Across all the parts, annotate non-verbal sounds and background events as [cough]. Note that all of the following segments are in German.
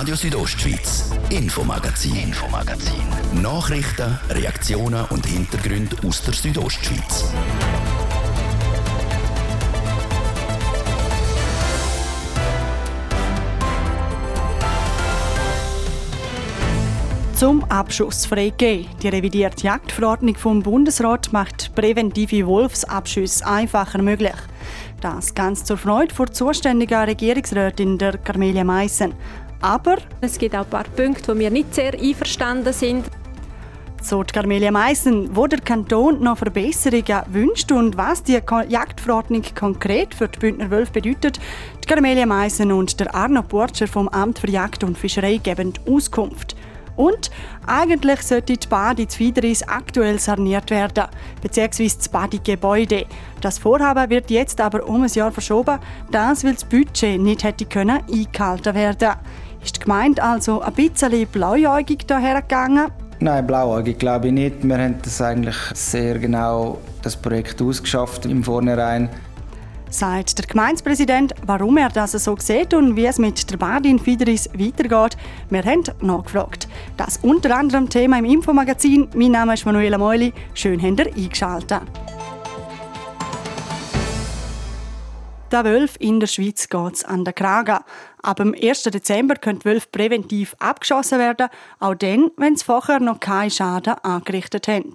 Radio Südostschweiz, Infomagazin, Infomagazin. Nachrichten, Reaktionen und Hintergründe aus der Südostschweiz. Zum Abschuss freigeben. Die revidierte Jagdverordnung vom Bundesrat macht präventive Wolfsabschüsse einfacher möglich. Das ganz zur Freude vor zuständiger Regierungsrätin der Carmelia Meissen. Aber es gibt auch ein paar Punkte, wo wir nicht sehr einverstanden sind. So die Carmelia Meissen, wo der Kanton noch Verbesserungen wünscht und was die Jagdverordnung konkret für die Bündner Wölfe bedeutet, die Carmelia Meissen und der Arno Porcher vom Amt für Jagd und Fischerei geben Auskunft. Und eigentlich sollte die Bade in Zwiederis aktuell saniert werden, beziehungsweise das Badegebäude. Das Vorhaben wird jetzt aber um ein Jahr verschoben, das weil das Budget nicht hätte können eingehalten werden. Ist die Gemeinde also ein bisschen blauäugig dahergegangen? Nein, blauäugig glaube ich nicht. Wir haben das eigentlich sehr genau das Projekt ausgeschafft im Vornherein sagt der Gemeindepräsident, warum er das so sieht und wie es mit der Badin Fideris weitergeht. Wir haben nachgefragt. Das unter anderem Thema im Infomagazin. Mein Name ist Manuela Meuli. Schön, habt ihr eingeschaltet. Der Wölf in der Schweiz geht an den Kragen. Ab dem 1. Dezember können Wölfe präventiv abgeschossen werden, auch dann, wenn sie vorher noch keinen Schaden angerichtet haben.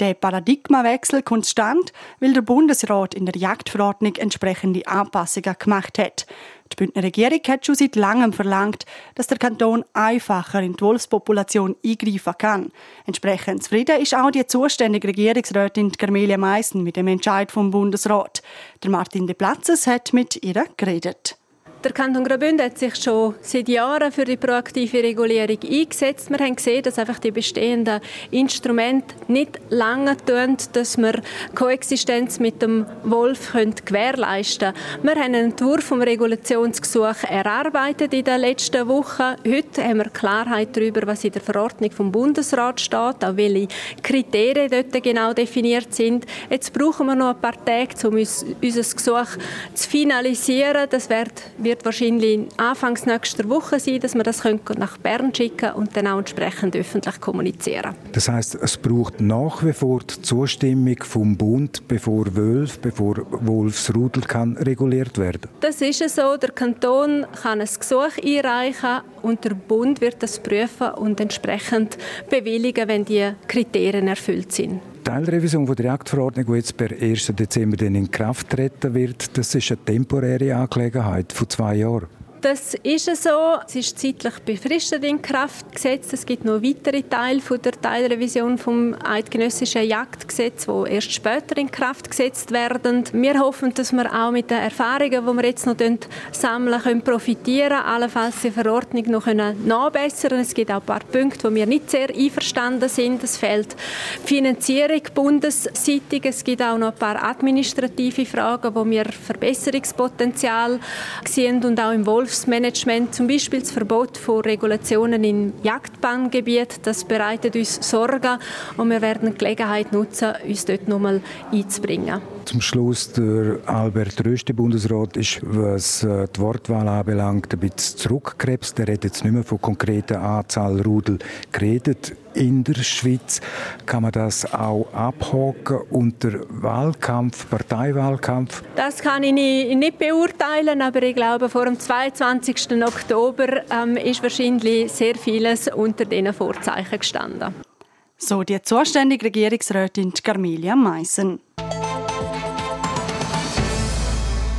Der Paradigmawechsel kommt stand, weil der Bundesrat in der Jagdverordnung entsprechende Anpassungen gemacht hat. Die Bündner Regierung hat schon seit langem verlangt, dass der Kanton einfacher in die Wolfspopulation eingreifen kann. Entsprechend zufrieden ist auch die zuständige Regierungsrätin Carmelia Meissen mit dem Entscheid vom Bundesrat. Der Martin de Platzes hat mit ihr geredet. Der Kanton Graubünden hat sich schon seit Jahren für die proaktive Regulierung eingesetzt. Wir haben gesehen, dass einfach die bestehenden Instrumente nicht lange tun, dass wir Koexistenz mit dem Wolf gewährleisten können. Wir haben einen Entwurf vom Regulationsgesuch erarbeitet in den letzten Wochen. Heute haben wir Klarheit darüber, was in der Verordnung vom Bundesrat steht, auch welche Kriterien dort genau definiert sind. Jetzt brauchen wir noch ein paar Tage, um unser Gesuch zu finalisieren. Das wird wird wahrscheinlich Anfangs nächster Woche sein, dass wir das nach Bern schicken und dann auch entsprechend öffentlich kommunizieren. Das heißt, es braucht nach wie vor die Zustimmung vom Bund, bevor Wölf, bevor Wolfsrudel kann reguliert werden. Das ist so. Der Kanton kann ein Gesuch einreichen und der Bund wird das prüfen und entsprechend bewilligen, wenn die Kriterien erfüllt sind. Teilrevision der Jagdverordnung, die jetzt per 1. Dezember in Kraft treten wird, das ist eine temporäre Angelegenheit von zwei Jahren. Das ist so. Es ist zeitlich befristet in Kraft gesetzt. Es gibt noch weitere Teile von der Teilrevision vom eidgenössischen Jagdgesetz, wo erst später in Kraft gesetzt werden. Wir hoffen, dass wir auch mit den Erfahrungen, die wir jetzt noch sammeln können, profitieren allenfalls die Verordnung noch nachbessern können. Es gibt auch ein paar Punkte, wo wir nicht sehr einverstanden sind. Es fehlt Finanzierung bundesseitig. Es gibt auch noch ein paar administrative Fragen, wo wir Verbesserungspotenzial sehen und auch im Wolf Wolfsmanagement, zum Beispiel das Verbot von Regulationen im Jagdbahngebiet, das bereitet uns Sorgen und wir werden die Gelegenheit nutzen, uns dort nochmal einzubringen. Zum Schluss, der Albert Rösti, Bundesrat, ist, was äh, die Wortwahl anbelangt, ein bisschen zurückgekrebst. Er hat jetzt nicht mehr von konkreter Anzahl Rudel geredet in der Schweiz. Kann man das auch abhaken unter Wahlkampf, Parteiwahlkampf? Das kann ich nicht beurteilen, aber ich glaube, vor dem 22. Oktober ähm, ist wahrscheinlich sehr vieles unter diesen Vorzeichen gestanden. So die zuständige Regierungsrätin Carmelia Meissen.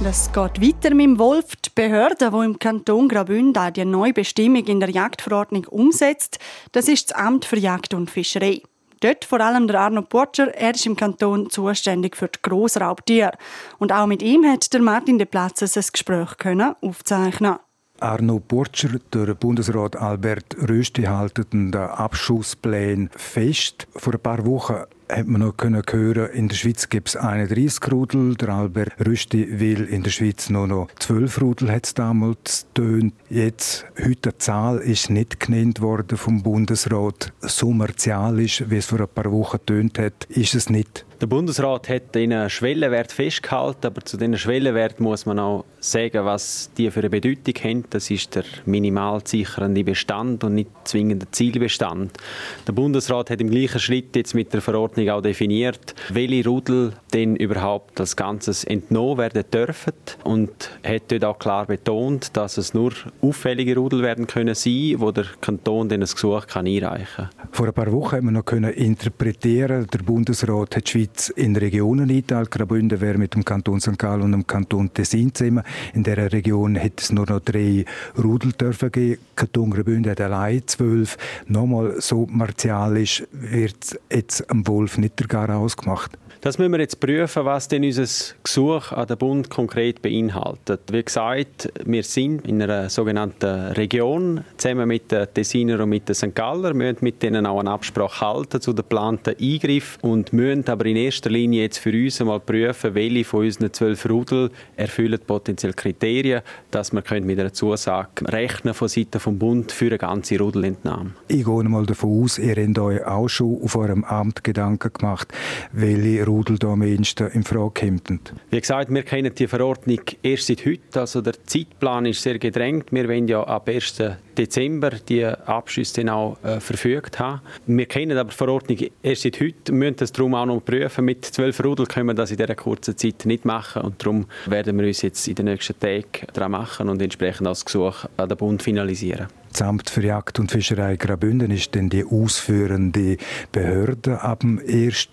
Das geht weiter mit dem Wolf. Die Behörde, die im Kanton Graubünden die neue Bestimmung in der Jagdverordnung umsetzt, das ist das Amt für Jagd und Fischerei. Dort vor allem der Arno Porcher, er ist im Kanton zuständig für die Grossraubtiere. Und auch mit ihm hat der Martin de Platzes ein Gespräch können aufzeichnen Arno Burtscher, der Bundesrat Albert Rösti halten den Abschussplan fest. Vor ein paar Wochen hat man noch können hören, in der Schweiz gibt es 31 Rudel. Der Albert Rüsti will in der Schweiz nur noch 12 Rudel, hat damals tönt. Jetzt, heute eine Zahl ist nicht genannt worden vom Bundesrat. So martialisch, wie es vor ein paar Wochen tönt hat, ist es nicht. Der Bundesrat hat einen Schwellenwert festgehalten, aber zu diesen Schwellenwert muss man auch sagen, was die für eine Bedeutung haben. Das ist der minimal sichernde Bestand und nicht zwingend der Zielbestand. Der Bundesrat hat im gleichen Schritt jetzt mit der Verordnung auch definiert, welche Rudel denn überhaupt als Ganzes entnommen werden dürfen und hat dort auch klar betont, dass es nur auffällige Rudel werden können sein, wo der Kanton dann ein Gesuch kann einreichen kann. Vor ein paar Wochen haben wir noch können interpretieren, der Bundesrat hat die Schweiz in Regionen einteilt. Graubünden wäre mit dem Kanton St. Gallen und dem Kanton Tessin zusammen. In dieser Region hätte es nur noch drei Rudel dürfen geben. Kanton Graubünden hat allein zwölf. Nochmal so martialisch wird jetzt am Wolf nicht der Gar ausgemacht. Das müssen wir jetzt prüfen, was denn unser Gesuch an den Bund konkret beinhaltet. Wie gesagt, wir sind in einer sogenannten Region, zusammen mit den Tessiner und mit den St. Galler. Wir müssen mit denen auch eine Absprache halten zu den geplanten Eingriffen und müssen aber in erster Linie jetzt für uns einmal prüfen, welche von unseren zwölf Rudel erfüllen potenziell Kriterien, dass wir mit einer Zusage rechnen von Seiten vom Bund für eine ganze Rudelentnahme. Ich gehe mal davon aus, ihr habt euch auch schon auf eurem Amt Gedanken gemacht, welche Rudel da am ehesten in Frage kämen? Wie gesagt, wir kennen die Verordnung erst seit heute. Also der Zeitplan ist sehr gedrängt. Wir wollen ja ab 1. Dezember die Abschüsse auch äh, verfügt haben. Wir kennen aber die Verordnung erst seit heute, müssen das darum auch noch prüfen. Mit zwölf Rudel können wir das in dieser kurzen Zeit nicht machen und darum werden wir uns jetzt in den nächsten Tagen daran machen und entsprechend das Gesuch an den Bund finalisieren. Das Amt für Jagd und Fischerei Graubünden ist denn die ausführende Behörde ab dem 1.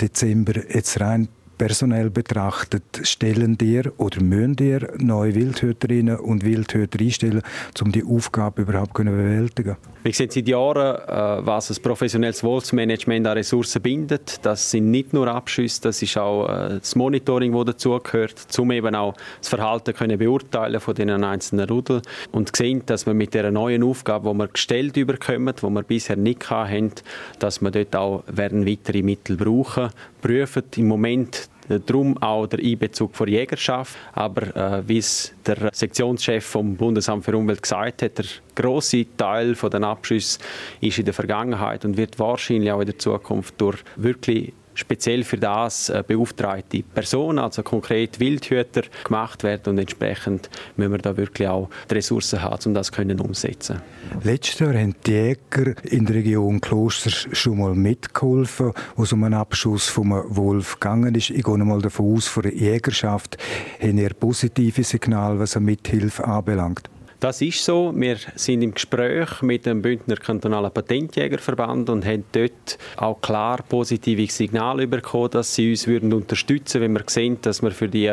Dezember jetzt rein personell betrachtet, stellen dir oder müssen dir neue Wildhüterinnen und Wildhüter einstellen, um die Aufgabe überhaupt zu bewältigen? Wir sehen seit Jahren, äh, was ein professionelles Wolfsmanagement an Ressourcen bindet. Das sind nicht nur Abschüsse, das ist auch äh, das Monitoring, das dazugehört, um eben auch das Verhalten können beurteilen von den einzelnen Rudel und sehen, dass wir mit der neuen Aufgabe, die wir gestellt bekommen, die wir bisher nicht hatten, dass wir dort auch weitere Mittel brauchen, prüfen im Moment Darum auch der Einbezug der Jägerschaft. Aber äh, wie es der Sektionschef vom Bundesamt für Umwelt gesagt hat, der große Teil der Abschüsse ist in der Vergangenheit und wird wahrscheinlich auch in der Zukunft durch wirklich speziell für das äh, beauftragte Personen, also konkret Wildhüter, gemacht werden und entsprechend müssen wir da wirklich auch die Ressourcen haben, um das können umsetzen. Letztes Jahr haben die Jäger in der Region Klosters schon mal mitgeholfen, wo es um einen Abschuss vom Wolf gegangen ist. Ich gehe mal davon aus, von der Jägerschaft haben eher positive Signale, was eine Mithilfe anbelangt. Das ist so. Wir sind im Gespräch mit dem Bündner Kantonalen Patentjägerverband und haben dort auch klar positive Signale bekommen, dass sie uns würden unterstützen, wenn wir sehen, dass wir für die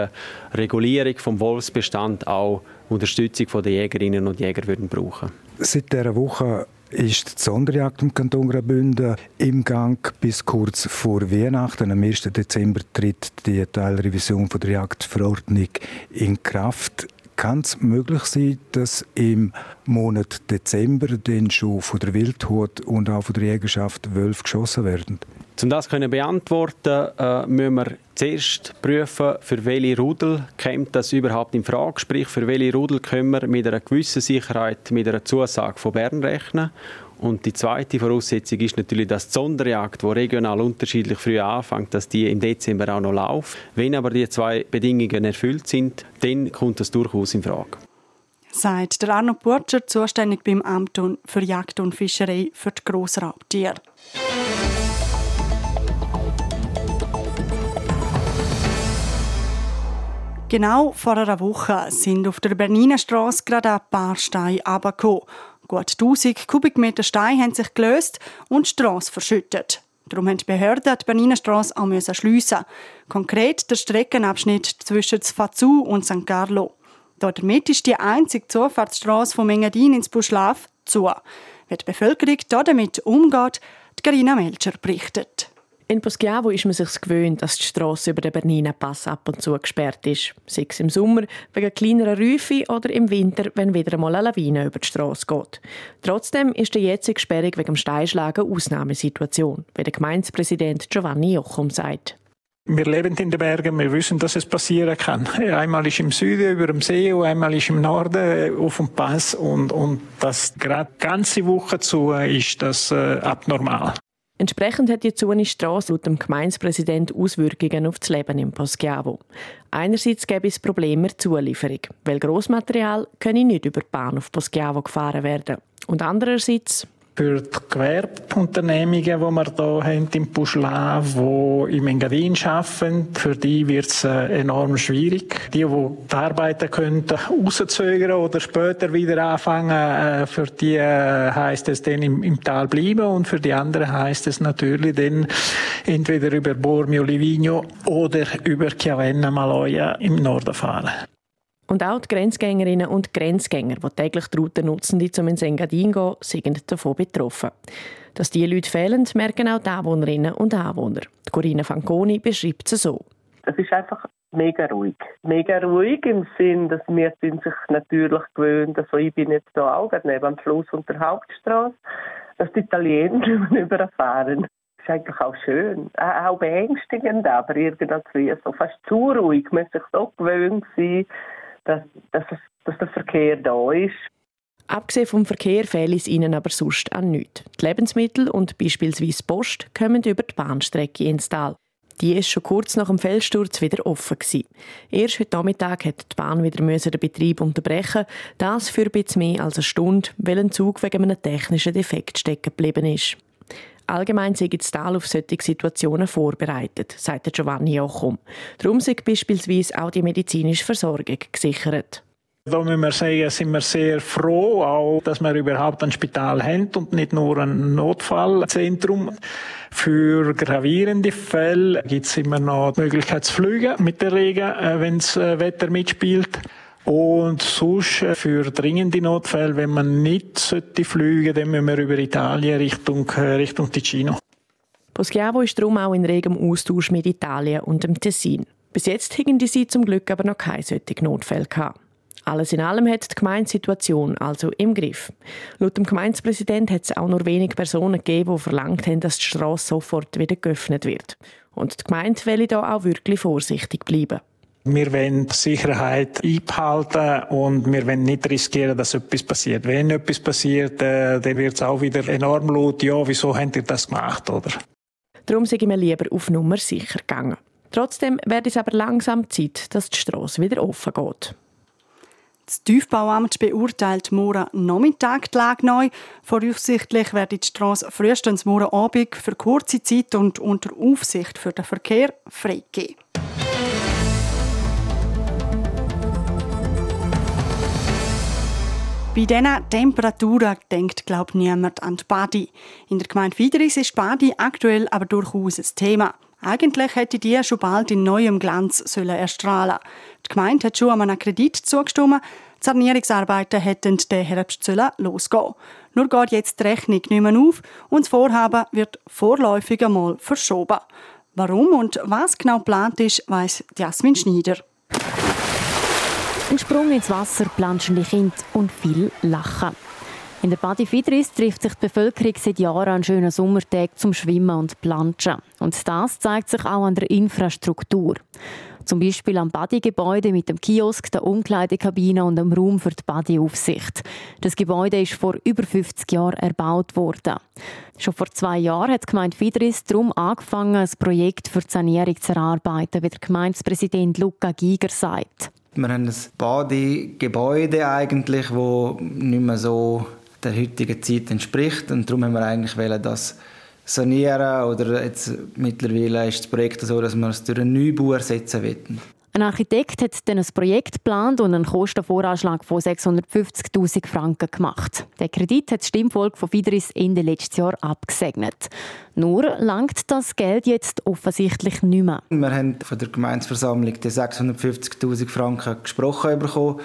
Regulierung vom Wolfsbestand auch Unterstützung den Jägerinnen und Jäger würden brauchen. Seit dieser Woche ist die Sonderjagd im Kanton Graubünden im Gang bis kurz vor Weihnachten. Am 1. Dezember tritt die Teilrevision von der Jagdverordnung in Kraft. Kann es möglich sein, dass im Monat Dezember dann schon von der Wildhut und auch von der Jägerschaft Wölfe geschossen werden? Um das zu beantworten, äh, müssen wir zuerst prüfen, für welche Rudel kommt das überhaupt in Frage. Sprich, für welche Rudel können wir mit einer gewissen Sicherheit mit einer Zusage von Bern rechnen. Und die zweite Voraussetzung ist natürlich, dass die Sonderjagd, die regional unterschiedlich früh anfängt, dass die im Dezember auch noch läuft. Wenn aber die zwei Bedingungen erfüllt sind, dann kommt das durchaus in Frage. Sagt der Arno Burtscher, zuständig beim Amt für Jagd und Fischerei für die Grossraubtiere. Genau vor einer Woche sind auf der Berniner Straße gerade ein paar Steine runtergekommen. Gut 1000 Kubikmeter Steine haben sich gelöst und die Strasse verschüttet. Darum haben die Behörden die Berniner Straße auch schliessen. Konkret der Streckenabschnitt zwischen Fazu und St. Carlo. Damit ist die einzige Zufahrtsstraße von Engadin ins Buschlaf zu. Wie die Bevölkerung damit umgeht, die Carina Melcher berichtet. In Poschiavo ist man sich gewöhnt, dass die Strasse über den Bernina Pass ab und zu gesperrt ist. Sei es im Sommer wegen kleinerer Räufe oder im Winter, wenn wieder einmal eine Lawine über die Strasse geht. Trotzdem ist die jetzige Sperrung wegen dem Steinschlag eine Ausnahmesituation, wie der Gemeindepräsident Giovanni Jochum sagt. Wir leben in den Bergen, wir wissen, dass es passieren kann. Einmal ist im Süden über dem See und einmal ist im Norden auf dem Pass und, und das gerade ganze Woche zu ist das äh, abnormal. Entsprechend hat die Zune Strasse laut dem Gemeindepräsident Auswirkungen auf das Leben im Poschiavo. Einerseits gäbe es Probleme mit der Zulieferung, weil Grossmaterial nicht über die Bahn auf Poschiavo gefahren werden. Und andererseits für die Gewerbeunternehmungen, die wir hier haben im Puschla, die im Engadin arbeiten, für die wird es äh, enorm schwierig. Die, die die Arbeiten könnten rauszögern oder später wieder anfangen, äh, für die äh, heisst es dann im, im Tal bleiben und für die anderen heisst es natürlich dann entweder über Bormio Livigno oder über Chiavenna Maloja im Norden fahren. Und auch die Grenzgängerinnen und Grenzgänger, die täglich die Route nutzen, die zum Engadin gehen, sind davon betroffen. Dass diese Leute fehlen, merken auch die Anwohnerinnen und Anwohner. Die Corinna Fanconi beschreibt es so. Es ist einfach mega ruhig. Mega ruhig im Sinn, dass wir sind sich natürlich gewöhnt, also ich bin jetzt hier auch neben dem Fluss und der Hauptstraße, dass die Italiener [laughs] überfahren. Das ist eigentlich auch schön, auch beängstigend, aber irgendwie so fast zu ruhig. Man muss sich so gewöhnt sein, dass, dass, dass der Verkehr da ist. Abgesehen vom Verkehr fehlt es ihnen aber sonst an nichts. Die Lebensmittel und beispielsweise Post kommen über die Bahnstrecke ins Tal. Die ist schon kurz nach dem Felssturz wieder offen gewesen. Erst heute Nachmittag hat die Bahn wieder den Betrieb unterbrechen. Das für ein bisschen mehr als eine Stunde, weil ein Zug wegen einem technischen Defekt stecken geblieben ist. Allgemein sei das Tal auf solche Situationen vorbereitet, sagt Giovanni Jochum. Darum sei beispielsweise auch die medizinische Versorgung gesichert. Da müssen wir sagen, sind wir sehr froh, auch, dass wir überhaupt ein Spital haben und nicht nur ein Notfallzentrum. Für gravierende Fälle gibt es immer noch die Möglichkeit zu fliegen mit der Regen, äh, wenn das äh, Wetter mitspielt. Und sonst äh, für dringende Notfälle, wenn man nicht sollte fliegen, dann müssen wir über Italien Richtung, äh, Richtung Ticino. Poschiavo ist darum auch in regem Austausch mit Italien und dem Tessin. Bis jetzt hatten die sie zum Glück aber noch keine solchen Notfälle gehabt. Alles in allem hat die Gemeindesituation also im Griff. Laut dem Gemeindepräsident hat es auch nur wenige Personen gegeben, die verlangt haben, dass die Straße sofort wieder geöffnet wird. Und die Gemeinde will da auch wirklich vorsichtig bleiben. Wir wollen Sicherheit einbehalten und wir wollen nicht riskieren, dass etwas passiert. Wenn etwas passiert, äh, dann wird es auch wieder enorm laut. Ja, wieso habt ihr das gemacht, oder? Darum sind wir lieber auf Nummer sicher gegangen. Trotzdem wird es aber langsam Zeit, dass die Straße wieder offen geht. Das Tiefbauamt beurteilt morgen Nachmittag die Lage neu. Voraussichtlich wird die Straße frühestens morgen Abend für kurze Zeit und unter Aufsicht für den Verkehr freigegeben. Bei diesen Temperaturen denkt, glaubt niemand an die Badi. In der Gemeinde Fideris ist Badi aktuell aber durchaus ein Thema. Eigentlich hätte die schon bald in neuem Glanz sollen erstrahlen. Die Gemeinde hat schon an einem Kredit zugestimmt. Die Sanierungsarbeiten hätten den Herbst sollen losgehen. Nur geht jetzt die Rechnung nicht mehr auf und das Vorhaben wird vorläufig einmal verschoben. Warum und was genau geplant ist, weiss Jasmin Schneider. Ein Sprung ins Wasser, planschende Kinder und viel Lachen. In der Badi Fidris trifft sich die Bevölkerung seit Jahren an schönen Sommertagen zum Schwimmen und Planschen. Und das zeigt sich auch an der Infrastruktur. Zum Beispiel am Badi-Gebäude mit dem Kiosk, der Umkleidekabine und dem Raum für die Badi-Aufsicht. Das Gebäude ist vor über 50 Jahren erbaut worden. Schon vor zwei Jahren hat die Gemeinde Fidris darum angefangen, ein Projekt für die Sanierung zu erarbeiten, wie der Gemeindepräsident Luca Giger sagt. Wir haben ein Badegebäude eigentlich, wo nicht mehr so der heutigen Zeit entspricht und darum haben wir eigentlich das sanieren oder jetzt mittlerweile ist das Projekt so, dass wir es durch einen Neubau ersetzen wollen. Ein Architekt hat dann ein Projekt geplant und einen Kostenvoranschlag von 650.000 Franken gemacht. Der Kredit hat das Stimmvolk von Fideris Ende letztes Jahr abgesegnet. Nur langt das Geld jetzt offensichtlich nicht mehr. Wir haben von der Gemeinsversammlung die 650.000 Franken gesprochen bekommen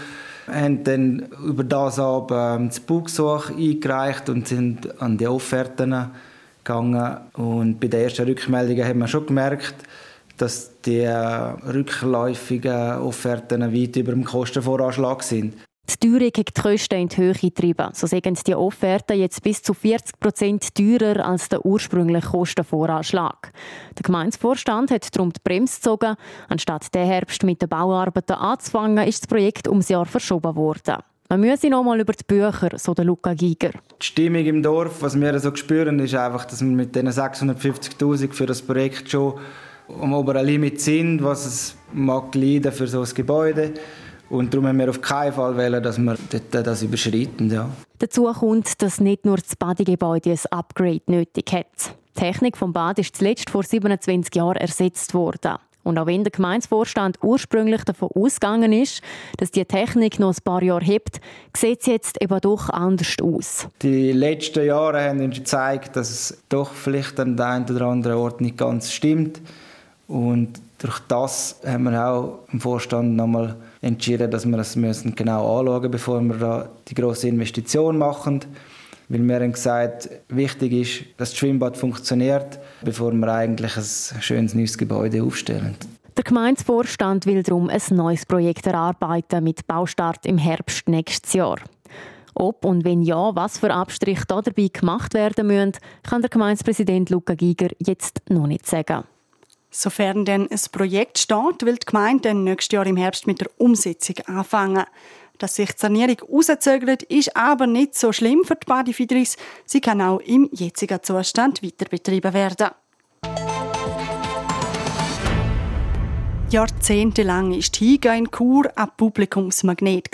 haben dann über das ab ähm, das Baugesuch eingereicht und sind an die Offerten gegangen. Und bei den ersten Rückmeldungen hat man schon gemerkt, dass die rückläufigen Offerten weit über dem Kostenvoranschlag sind. Die Teuerung hat die Kosten in die Höhe getrieben. So sind die Offerten jetzt bis zu 40 Prozent teurer als der ursprüngliche Kostenvoranschlag. Der Gemeindevorstand hat darum die Bremse gezogen. Anstatt der Herbst mit den Bauarbeiten anzufangen, ist das Projekt ums Jahr verschoben worden. Man müsse noch mal über die Bücher, so der Luca Giger. Die Stimmung im Dorf, was wir so spüren, ist einfach, dass wir mit diesen 650'000 für das Projekt schon am oberen Limit sind, was es mag leiden für so ein Gebäude. Und darum haben wir auf keinen Fall wollen, dass wir das überschreiten. Ja. Dazu kommt, dass nicht nur das Badegebäude ein Upgrade nötig hat. Die Technik vom Bad ist zuletzt vor 27 Jahren ersetzt worden. Und auch wenn der Gemeinsvorstand ursprünglich davon ausgegangen ist, dass die Technik noch ein paar Jahre hebt, sieht es jetzt eben doch anders aus. Die letzten Jahre haben uns gezeigt, dass es doch vielleicht an der einen oder anderen Ort nicht ganz stimmt. Und durch das haben wir auch im Vorstand nochmal entschieden, dass wir das müssen genau anschauen müssen, bevor wir da die große Investition machen. Weil wir haben gesagt, wichtig ist, dass das Schwimmbad funktioniert, bevor wir eigentlich ein schönes neues Gebäude aufstellen. Der Gemeindevorstand will darum ein neues Projekt erarbeiten mit Baustart im Herbst nächstes Jahr. Ob und wenn ja, was für Abstriche dabei gemacht werden müssen, kann der Gemeindepräsident Luca Giger jetzt noch nicht sagen. Sofern denn ein Projekt steht, will die Gemeinde dann nächstes Jahr im Herbst mit der Umsetzung anfangen. Dass sich die Sanierung rauszögert, ist aber nicht so schlimm für die Badifidris. Sie kann auch im jetzigen Zustand weiter betrieben werden. Jahrzehntelang war die Higa in Chur ein Publikumsmagnet,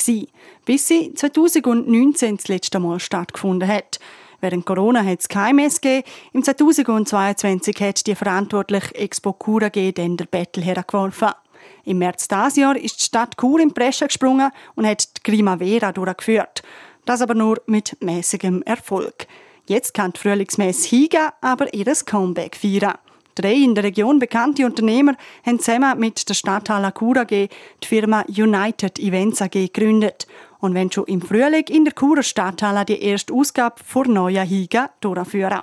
bis sie 2019 das letzte Mal stattgefunden hat. Während Corona hat es keine Messe gegeben. Im 2022 hat die verantwortliche Expo Chur AG dann der Battle hergeworfen. Im März dieses Jahr ist die Stadt Chur in Brescia gesprungen und hat die Primavera durchgeführt. Das aber nur mit mäßigem Erfolg. Jetzt kann die Frühlingsmesse Higa aber ihr Comeback feiern. Drei in der Region bekannte Unternehmer haben zusammen mit der Stadthalle Chur AG die Firma United Events AG gegründet und wenn schon im Frühling in der Churer Stadthalle die erste Ausgabe vor neuer Higa durchführen.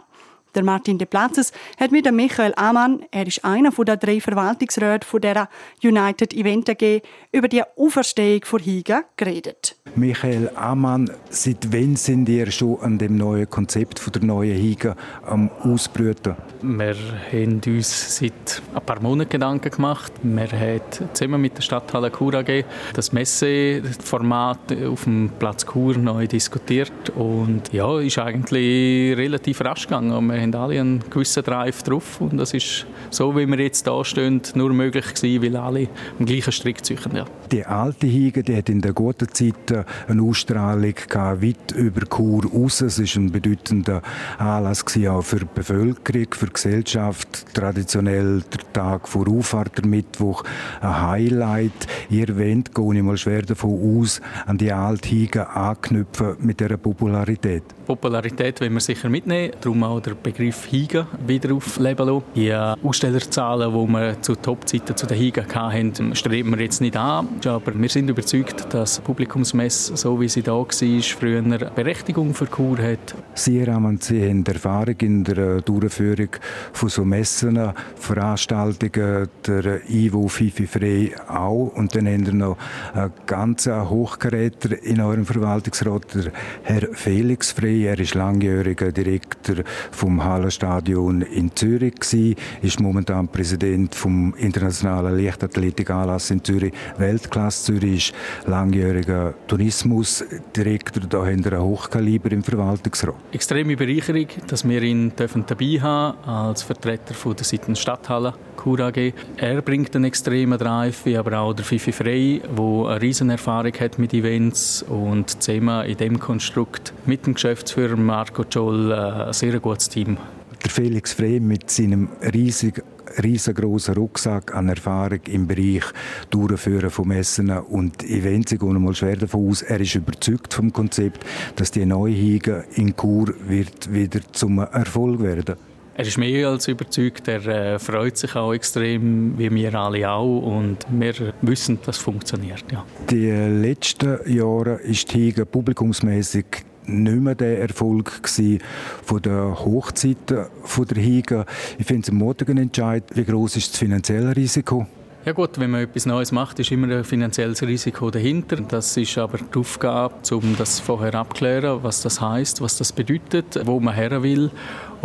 Der Martin de Platzes hat mit Michael Amann, er ist einer der drei Verwaltungsräte von der United Event AG, über die Auferstehung von Higa geredet. Michael Amann, seit wann sind ihr schon an dem neuen Konzept von der neuen Higa am Ausbrüten? Wir haben uns seit ein paar Monaten Gedanken gemacht. Wir haben zusammen mit der Stadthalle Chur AG das Messeformat auf dem Platz Chur neu diskutiert und ja, ist eigentlich relativ rasch gegangen. Wir haben alle einen gewissen Drive drauf und das ist so, wie wir jetzt da stehen, nur möglich gewesen, weil alle am gleichen Strick ziehen. Ja. Die alte Hige, die hat in der guten Zeit äh, eine Ausstrahlung gehabt, weit über Chur raus. Es war ein bedeutender Anlass auch für die Bevölkerung, für die Gesellschaft. Traditionell der Tag vor Auffahrt, der Mittwoch, ein Highlight. Ihr wollt, gehe ich mal schwer davon aus, an die alte Hige anknüpfen mit dieser Popularität. Popularität wollen wir sicher mitnehmen, darum auch der Begriff Higa wieder aufleben lassen. Die Ausstellerzahlen, die wir zu Topzeiten zu den Higa hatten, streben wir jetzt nicht an, aber wir sind überzeugt, dass die Publikumsmesse, so wie sie da war, früher eine Berechtigung für Kur hat. Sie, Raman, Sie haben Erfahrung in der Durchführung von so Messen, Veranstaltungen, der Ivo Fifi Frey auch und dann haben wir noch einen ganz Hochkaräter in eurem Verwaltungsrat, der Herr Felix Frey er ist langjähriger Direktor vom Hallenstadion in Zürich gewesen, ist momentan Präsident vom internationalen Leichtathletikanlass in Zürich, Weltklasse Zürich, ist langjähriger Tourismusdirektor. Da haben wir ein Hochkaliber im Verwaltungsrat. Extreme Bereicherung, dass wir ihn dabei haben als Vertreter von der Seiten Stadthalle Kur AG. Er bringt einen extremen Drive, wie aber auch der Fifi Frey, der eine riesen Erfahrung hat mit Events und zusammen in dem Konstrukt mit dem Geschäftsführer Marco Joll äh, ein sehr gutes Team. Der Felix Frey mit seinem riesigen riesengroßen Rucksack an Erfahrung im Bereich Durchführen von Messen und Events. Ich gehe mal schwer davon aus, er ist überzeugt vom Konzept, dass die neue Hege in Chur wird wieder zum Erfolg werden. Er ist mehr als überzeugt, er äh, freut sich auch extrem, wie wir alle auch und wir wissen, dass es funktioniert. Ja. Die letzten Jahre ist die Hege publikumsmäßig nicht mehr der Erfolg gewesen von der Hochzeiten von der Higa. Ich finde es ein mutiger Entscheid. Wie groß ist das finanzielle Risiko? Ja gut, wenn man etwas Neues macht, ist immer ein finanzielles Risiko dahinter. Das ist aber die Aufgabe, um das vorher abzuklären, was das heißt, was das bedeutet, wo man her will.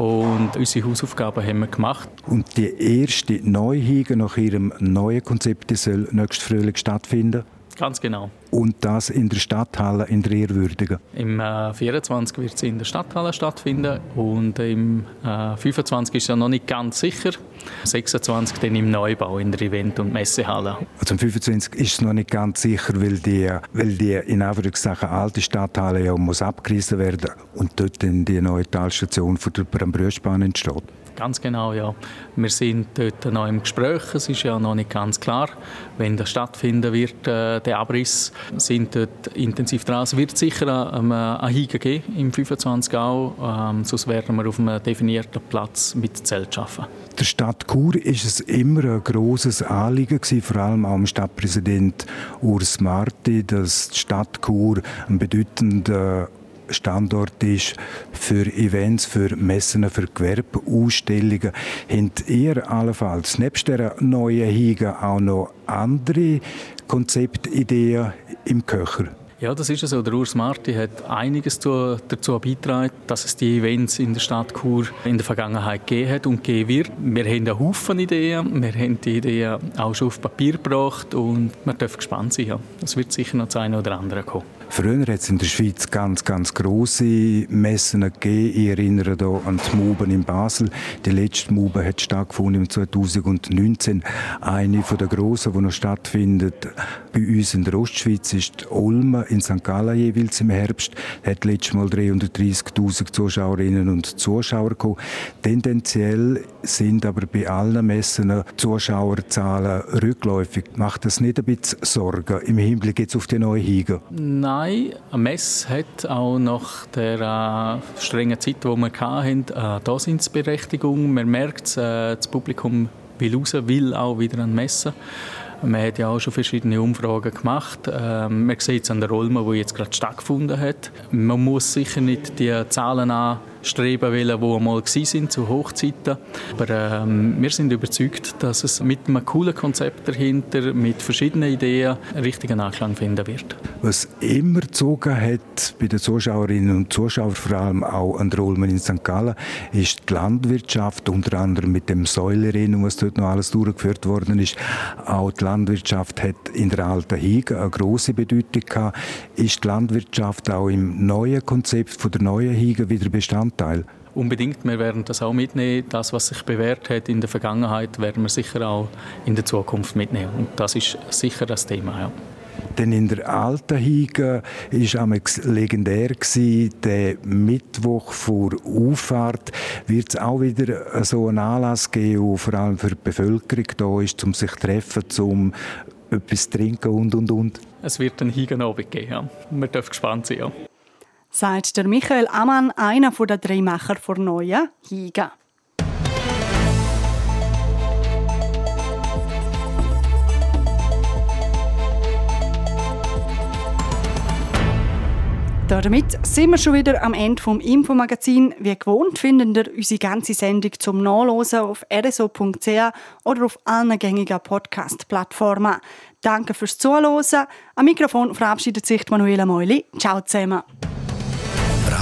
Und unsere Hausaufgaben haben wir gemacht. Und die erste Neuhege nach ihrem neuen Konzept soll nächstes Frühling stattfinden? Ganz genau. Und das in der Stadthalle in der Ehrwürdigen? Im äh, 24 wird es in der Stadthalle stattfinden und im äh, 25 ist es ja noch nicht ganz sicher. 26 dann im Neubau in der Event- und Messehalle. Also im 25 ist es noch nicht ganz sicher, weil die, weil die in Anführungszeichen alte Stadthalle ja muss abgerissen werden und dort dann die neue Talstation von der Brambrüschbahn entsteht. Ganz genau, ja. Wir sind dort noch im Gespräch. Es ist ja noch nicht ganz klar, wenn das stattfinden wird, äh, der Abriss. Sind dort intensiv dran. Es wird sicher ähm, ein Higen geben, im 25 auch. Ähm, sonst werden wir auf einem definierten Platz mit Zelt arbeiten. Der Stadt Chur ist es immer ein großes Anliegen gewesen, vor allem auch dem Stadtpräsident Urs Marti, dass die Stadt Chur ein bedeutender Standort ist für Events, für Messen, für Gewerbeausstellungen. Habt ihr allenfalls nebst der neuen Higa auch noch andere Konzeptideen im Köcher? Ja, das ist so. Der Urs Marti hat einiges dazu beigetragen, dass es die Events in der Stadt Chur in der Vergangenheit gegeben hat und geben wird. Wir haben einen Haufen Ideen. Wir haben die Ideen auch schon auf Papier gebracht und man darf gespannt sein. Es wird sicher noch das eine oder andere kommen. Früher hat es in der Schweiz ganz, ganz grosse Messen gegeben. Ich erinnere da an die Muben in Basel. Die letzte Mube hat stattgefunden im 2019. Eine von der grossen, die noch stattfindet bei uns in der Ostschweiz, ist die Olme in St. Gallen jeweils im Herbst. Hat letztes Mal 330.000 Zuschauerinnen und Zuschauer gekommen. Tendenziell sind aber bei allen Messen Zuschauerzahlen rückläufig. Macht das nicht ein bisschen Sorgen im Hinblick jetzt auf die neue Higa? Nein. Eine Messe hat auch nach der äh, strengen Zeit, die wir hatten, äh, Daseinsberechtigung. Man merkt, äh, das Publikum will raus, will auch wieder an Messen. Man hat ja auch schon verschiedene Umfragen gemacht. Ähm, man sieht es an der Rolme, die jetzt gerade stattgefunden hat. Man muss sicher nicht die Zahlen anstreben wollen, die einmal sind zu Hochzeiten. Aber ähm, wir sind überzeugt, dass es mit einem coolen Konzept dahinter, mit verschiedenen Ideen, einen richtigen Anklang finden wird. Was immer gezogen hat bei den Zuschauerinnen und Zuschauern, vor allem auch an der Olmen in St. Gallen, ist die Landwirtschaft, unter anderem mit dem Säulerennen, was dort noch alles durchgeführt worden ist. Auch die Landwirtschaft hat in der alten Higa eine große Bedeutung gehabt. Ist die Landwirtschaft auch im neuen Konzept von der neuen Higa wieder Bestandteil? Unbedingt, wir werden das auch mitnehmen. Das, was sich bewährt hat in der Vergangenheit, werden wir sicher auch in der Zukunft mitnehmen. Und das ist sicher das Thema. Ja. Denn in der alten Higa war legendär gewesen, der Mittwoch vor Auffahrt wird es auch wieder so einen Anlass geben, der vor allem für die Bevölkerung da ist, um sich zu treffen, um etwas zu trinken und und und. Es wird einen Higenabend geben, ja. Wir dürfen gespannt sein, ja. Sagt der Michael Ammann, einer der drei Macher der neuen Higa. Damit sind wir schon wieder am Ende vom Infomagazin. Wie gewohnt finden ihr unsere ganze Sendung zum Nachlesen auf rso.ch oder auf allen gängigen Podcast-Plattformen. Danke fürs Zuhören. Am Mikrofon verabschiedet sich Manuela Meuli. Ciao zusammen.